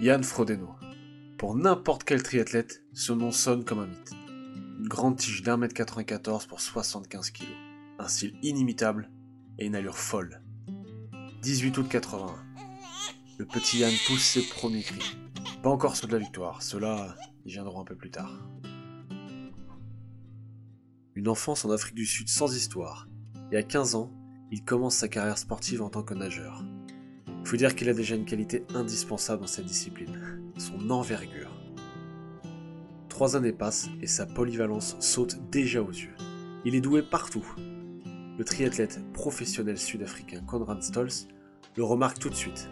Yann Frodeno. Pour n'importe quel triathlète, ce nom sonne comme un mythe. Une grande tige d'un mètre 94 pour 75 kg. Un style inimitable et une allure folle. 18 août 81. Le petit Yann pousse ses premiers cris. Pas encore ceux de la victoire, ceux-là, ils un peu plus tard. Une enfance en Afrique du Sud sans histoire. Et à 15 ans, il commence sa carrière sportive en tant que nageur. Faut dire qu'il a déjà une qualité indispensable dans cette discipline, son envergure. Trois années passent et sa polyvalence saute déjà aux yeux. Il est doué partout. Le triathlète professionnel sud-africain Conrad Stolz le remarque tout de suite.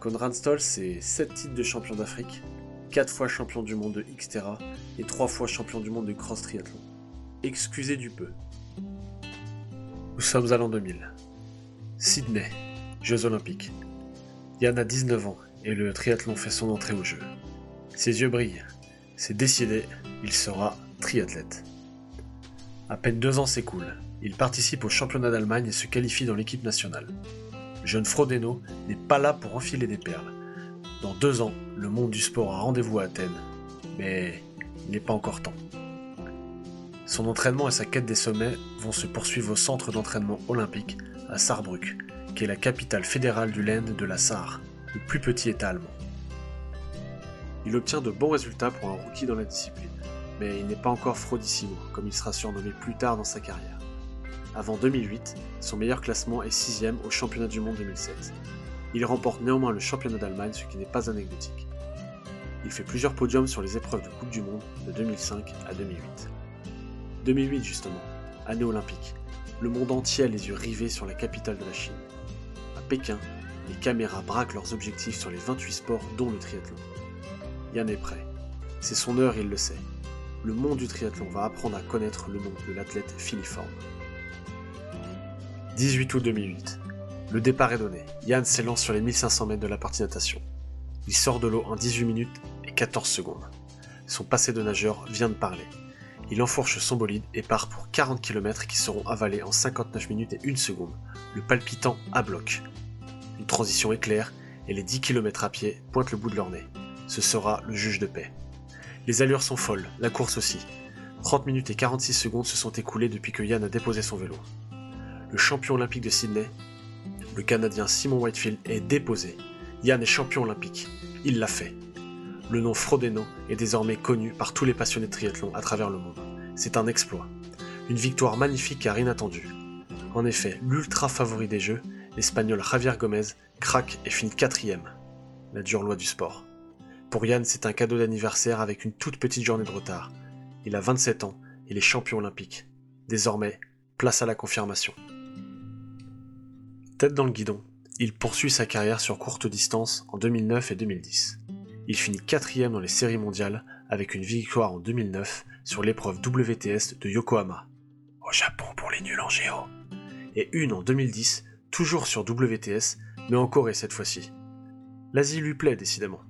Conrad Stolz, c'est 7 titres de champion d'Afrique, 4 fois champion du monde de Xterra et 3 fois champion du monde de cross triathlon. Excusez du peu. Nous sommes à l'an 2000. Sydney, Jeux Olympiques. Yann a 19 ans et le triathlon fait son entrée au jeu. Ses yeux brillent. C'est décidé, il sera triathlète. À peine deux ans s'écoulent. Il participe au championnat d'Allemagne et se qualifie dans l'équipe nationale. Le jeune Frodeno n'est pas là pour enfiler des perles. Dans deux ans, le monde du sport a rendez-vous à Athènes. Mais il n'est pas encore temps. Son entraînement et sa quête des sommets vont se poursuivre au centre d'entraînement olympique à Saarbrück, qui est la capitale fédérale du Land de la Sarre, le plus petit État allemand. Il obtient de bons résultats pour un rookie dans la discipline, mais il n'est pas encore Frodissimo, comme il sera surnommé plus tard dans sa carrière. Avant 2008, son meilleur classement est 6 au championnat du monde 2007. Il remporte néanmoins le championnat d'Allemagne, ce qui n'est pas anecdotique. Il fait plusieurs podiums sur les épreuves de Coupe du Monde de 2005 à 2008. 2008 justement, année olympique. Le monde entier a les yeux rivés sur la capitale de la Chine. À Pékin, les caméras braquent leurs objectifs sur les 28 sports dont le triathlon. Yann est prêt. C'est son heure, il le sait. Le monde du triathlon va apprendre à connaître le nom de l'athlète filiforme. 18 août 2008. Le départ est donné. Yann s'élance sur les 1500 mètres de la partie natation. Il sort de l'eau en 18 minutes et 14 secondes. Son passé de nageur vient de parler il enfourche son bolide et part pour 40 km qui seront avalés en 59 minutes et 1 seconde, le palpitant à bloc. Une transition éclair et les 10 km à pied pointent le bout de leur nez. Ce sera le juge de paix. Les allures sont folles, la course aussi. 30 minutes et 46 secondes se sont écoulées depuis que Yann a déposé son vélo. Le champion olympique de Sydney, le Canadien Simon Whitefield, est déposé. Yann est champion olympique. Il l'a fait le nom Frodeno est désormais connu par tous les passionnés de triathlon à travers le monde. C'est un exploit. Une victoire magnifique car inattendue. En effet, l'ultra favori des Jeux, l'Espagnol Javier Gomez, craque et finit quatrième. La dure loi du sport. Pour Yann, c'est un cadeau d'anniversaire avec une toute petite journée de retard. Il a 27 ans, il est champion olympique. Désormais, place à la confirmation. Tête dans le guidon, il poursuit sa carrière sur courte distance en 2009 et 2010. Il finit quatrième dans les séries mondiales avec une victoire en 2009 sur l'épreuve WTS de Yokohama, au Japon pour les nuls en géo, et une en 2010, toujours sur WTS, mais en Corée cette fois-ci. L'Asie lui plaît décidément.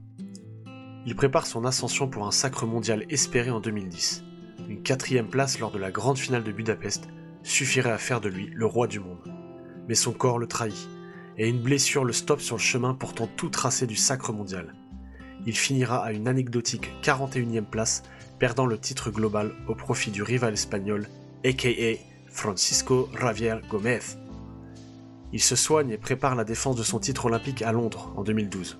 Il prépare son ascension pour un sacre mondial espéré en 2010. Une quatrième place lors de la grande finale de Budapest suffirait à faire de lui le roi du monde. Mais son corps le trahit, et une blessure le stoppe sur le chemin pourtant tout tracé du sacre mondial il finira à une anecdotique 41e place, perdant le titre global au profit du rival espagnol, aka Francisco Javier Gomez. Il se soigne et prépare la défense de son titre olympique à Londres en 2012.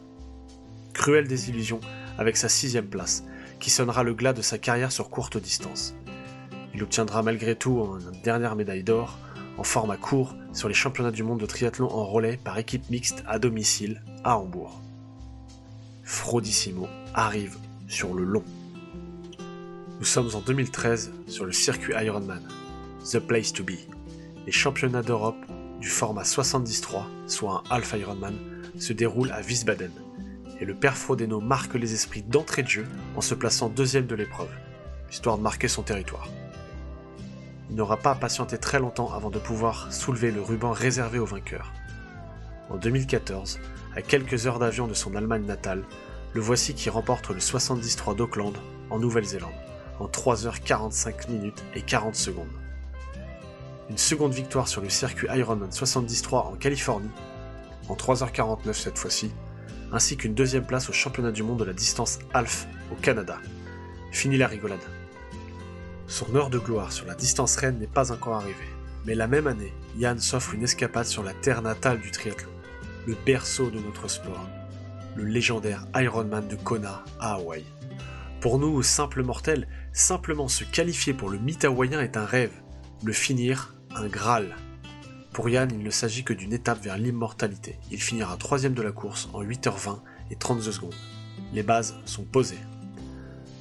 Cruelle désillusion avec sa sixième place, qui sonnera le glas de sa carrière sur courte distance. Il obtiendra malgré tout une dernière médaille d'or en format court sur les championnats du monde de triathlon en relais par équipe mixte à domicile à Hambourg. Frodissimo arrive sur le long. Nous sommes en 2013 sur le circuit Ironman, The Place to Be. Les championnats d'Europe du format 73, soit un Half Ironman, se déroulent à Wiesbaden. Et le père Frodeno marque les esprits d'entrée de jeu en se plaçant deuxième de l'épreuve, histoire de marquer son territoire. Il n'aura pas à patienter très longtemps avant de pouvoir soulever le ruban réservé aux vainqueurs. En 2014, à quelques heures d'avion de son Allemagne natale, le voici qui remporte le 73 d'Auckland en Nouvelle-Zélande en 3h45 minutes et 40 secondes. Une seconde victoire sur le circuit Ironman 73 en Californie, en 3h49 cette fois-ci, ainsi qu'une deuxième place au championnat du monde de la distance half au Canada. Fini la rigolade. Son heure de gloire sur la distance reine n'est pas encore arrivée, mais la même année, Yann s'offre une escapade sur la terre natale du triathlon, le berceau de notre sport, le légendaire Ironman de Kona à Hawaï. Pour nous, simples mortels, simplement se qualifier pour le mythe hawaïen est un rêve, le finir, un Graal. Pour Yann, il ne s'agit que d'une étape vers l'immortalité. Il finira troisième de la course en 8h20 et 32 secondes. Les bases sont posées.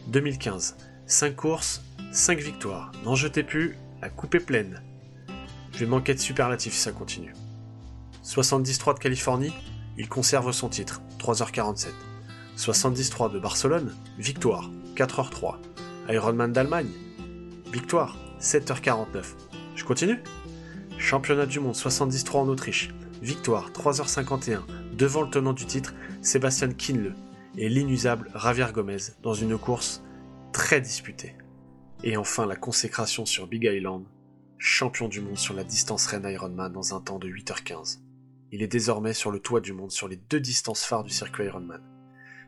2015, 5 courses, 5 victoires. N'en jetez plus, la coupe est pleine. Je vais manquer de superlatifs si ça continue. 73 de Californie, il conserve son titre, 3h47. 73 de Barcelone, victoire, 4h03. Ironman d'Allemagne, victoire, 7h49. Je continue Championnat du monde 73 en Autriche, victoire, 3h51, devant le tenant du titre, Sébastien Kinle, et l'inusable Javier Gomez, dans une course très disputée. Et enfin la consécration sur Big Island, champion du monde sur la distance Rennes Ironman dans un temps de 8h15. Il est désormais sur le toit du monde sur les deux distances phares du circuit Ironman.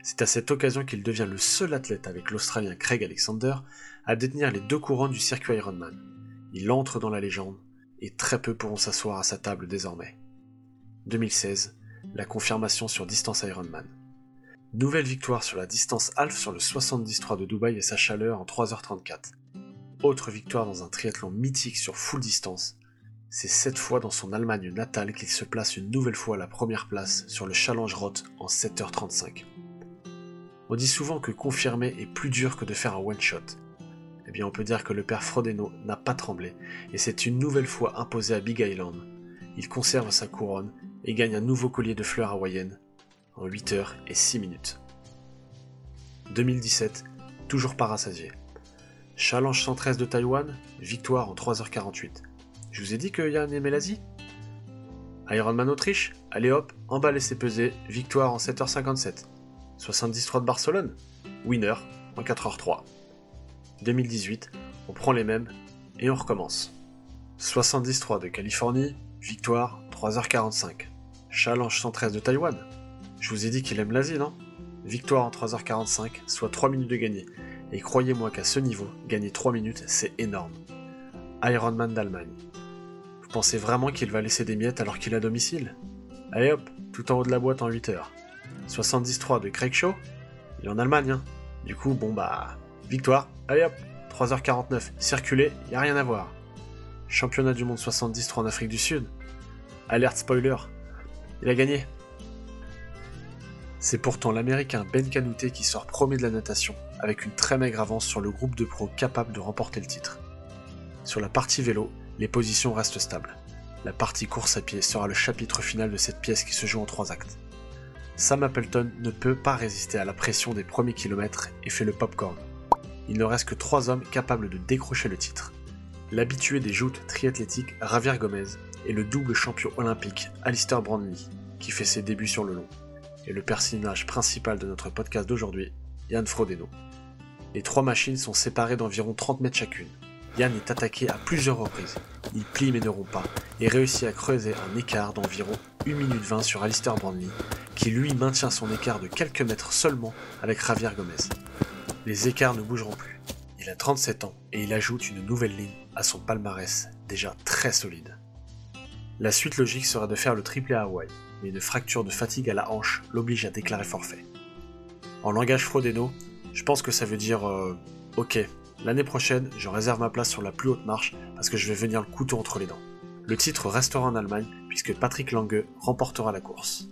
C'est à cette occasion qu'il devient le seul athlète avec l'Australien Craig Alexander à détenir les deux couronnes du circuit Ironman. Il entre dans la légende et très peu pourront s'asseoir à sa table désormais. 2016, la confirmation sur distance Ironman. Nouvelle victoire sur la distance half sur le 73 de Dubaï et sa chaleur en 3h34. Autre victoire dans un triathlon mythique sur full distance. C'est cette fois dans son Allemagne natale qu'il se place une nouvelle fois à la première place sur le Challenge Roth en 7h35. On dit souvent que confirmer est plus dur que de faire un one-shot. Eh bien, on peut dire que le père Frodeno n'a pas tremblé, et c'est une nouvelle fois imposé à Big Island. Il conserve sa couronne et gagne un nouveau collier de fleurs hawaïennes en 8 h et 6 minutes. 2017, toujours pas rassasié. Challenge 113 de Taïwan, victoire en 3h48. Je vous ai dit que Yann aimait l'Asie Ironman Autriche, allez hop, emballez ses pesées, victoire en 7h57. 73 de Barcelone Winner en 4h03. 2018, on prend les mêmes et on recommence. 73 de Californie, victoire 3h45. Challenge 113 de Taïwan. Je vous ai dit qu'il aime l'Asie, non Victoire en 3h45, soit 3 minutes de gagné. Et croyez-moi qu'à ce niveau, gagner 3 minutes, c'est énorme. Ironman d'Allemagne. Pensez vraiment qu'il va laisser des miettes alors qu'il est domicile Allez hop, tout en haut de la boîte en 8 h 73 de Craig Shaw, il est en Allemagne, hein. Du coup, bon bah, victoire, allez hop, 3h49, circuler, y a rien à voir. Championnat du monde 73 en Afrique du Sud. Alerte spoiler, il a gagné. C'est pourtant l'américain Ben Canouté qui sort premier de la natation, avec une très maigre avance sur le groupe de pros capable de remporter le titre. Sur la partie vélo, les positions restent stables. La partie course à pied sera le chapitre final de cette pièce qui se joue en trois actes. Sam Appleton ne peut pas résister à la pression des premiers kilomètres et fait le popcorn. Il ne reste que trois hommes capables de décrocher le titre. L'habitué des joutes triathlétiques Javier Gomez et le double champion olympique Alistair Brownlee, qui fait ses débuts sur le long, et le personnage principal de notre podcast d'aujourd'hui, Yann Frodeno. Les trois machines sont séparées d'environ 30 mètres chacune. Yann est attaqué à plusieurs reprises. Il plie mais ne rompt pas et réussit à creuser un écart d'environ 1 minute 20 sur Alistair Brownlee, qui lui maintient son écart de quelques mètres seulement avec Javier Gomez. Les écarts ne bougeront plus. Il a 37 ans et il ajoute une nouvelle ligne à son palmarès déjà très solide. La suite logique sera de faire le triplé à Hawaï, mais une fracture de fatigue à la hanche l'oblige à déclarer forfait. En langage Frodeno, je pense que ça veut dire euh, Ok, l'année prochaine, je réserve ma place sur la plus haute marche parce que je vais venir le couteau entre les dents. Le titre restera en Allemagne puisque Patrick Lange remportera la course.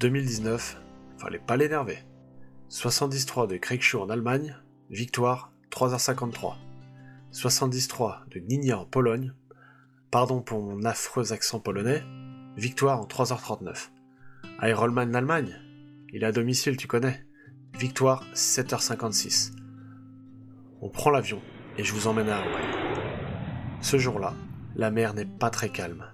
2019, fallait pas l'énerver. 73 de Craig en Allemagne, victoire 3h53. 73 de Nina en Pologne, pardon pour mon affreux accent polonais, victoire en 3h39. Ironman Allemagne, il est à domicile, tu connais. Victoire 7h56. On prend l'avion et je vous emmène à Hawaï. Ce jour-là, la mer n'est pas très calme.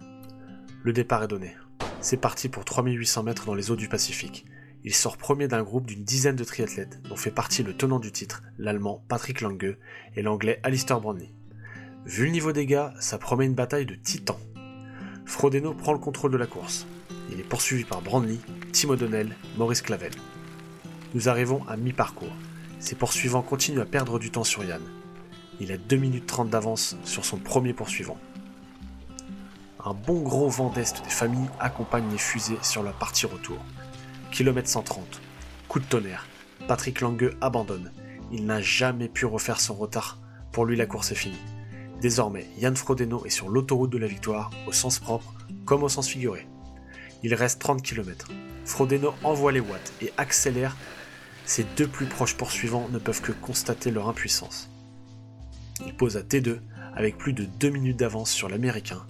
Le départ est donné. C'est parti pour 3800 mètres dans les eaux du Pacifique. Il sort premier d'un groupe d'une dizaine de triathlètes, dont fait partie le tenant du titre, l'allemand Patrick Lange et l'anglais Alistair Brownlee. Vu le niveau des gars, ça promet une bataille de titans. Frodeno prend le contrôle de la course. Il est poursuivi par Brandley, Tim O'Donnell, Maurice Clavel. Nous arrivons à mi-parcours. Ses poursuivants continuent à perdre du temps sur Yann. Il a 2 minutes 30 d'avance sur son premier poursuivant. Un bon gros vent d'est des familles accompagne les fusées sur la partie retour. Kilomètre 130. Coup de tonnerre. Patrick Langueux abandonne. Il n'a jamais pu refaire son retard. Pour lui, la course est finie. Désormais, Yann Frodeno est sur l'autoroute de la victoire, au sens propre comme au sens figuré. Il reste 30 km. Frodeno envoie les watts et accélère. Ses deux plus proches poursuivants ne peuvent que constater leur impuissance. Il pose à T2 avec plus de 2 minutes d'avance sur l'américain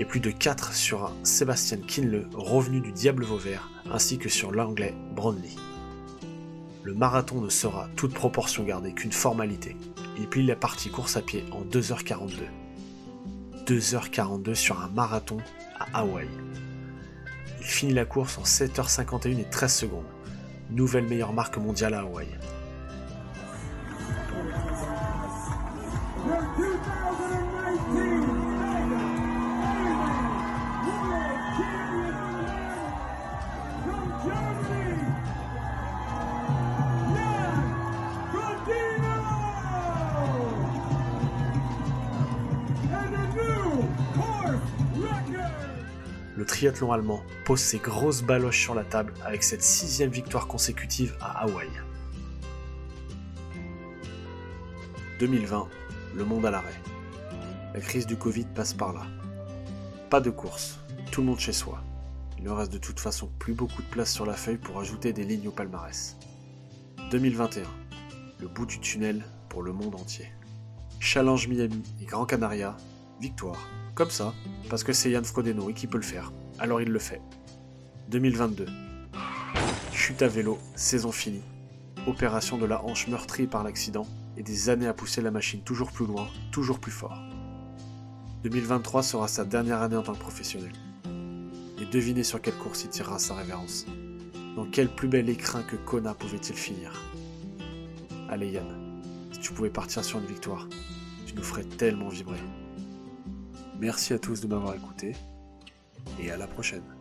et plus de 4 sur un Sébastien Kinle revenu du Diable Vauvert ainsi que sur l'anglais Brownlee. Le marathon ne sera toute proportion gardée qu'une formalité. Il plie la partie course à pied en 2h42. 2h42 sur un marathon à Hawaï. Il finit la course en 7h51 et 13 secondes. Nouvelle meilleure marque mondiale à Hawaï. Triathlon allemand pose ses grosses baloches sur la table avec cette sixième victoire consécutive à Hawaï. 2020, le monde à l'arrêt. La crise du Covid passe par là. Pas de course, tout le monde chez soi. Il ne reste de toute façon plus beaucoup de place sur la feuille pour ajouter des lignes au palmarès. 2021, le bout du tunnel pour le monde entier. Challenge Miami et Grand Canaria, victoire. Comme ça, parce que c'est Yann Frodeno et qui peut le faire. Alors il le fait. 2022. Chute à vélo, saison finie. Opération de la hanche meurtrie par l'accident et des années à pousser la machine toujours plus loin, toujours plus fort. 2023 sera sa dernière année en tant que professionnel. Et devinez sur quelle course il tirera sa révérence. Dans quel plus bel écrin que Kona pouvait-il finir? Allez Yann, si tu pouvais partir sur une victoire, tu nous ferais tellement vibrer. Merci à tous de m'avoir écouté et à la prochaine.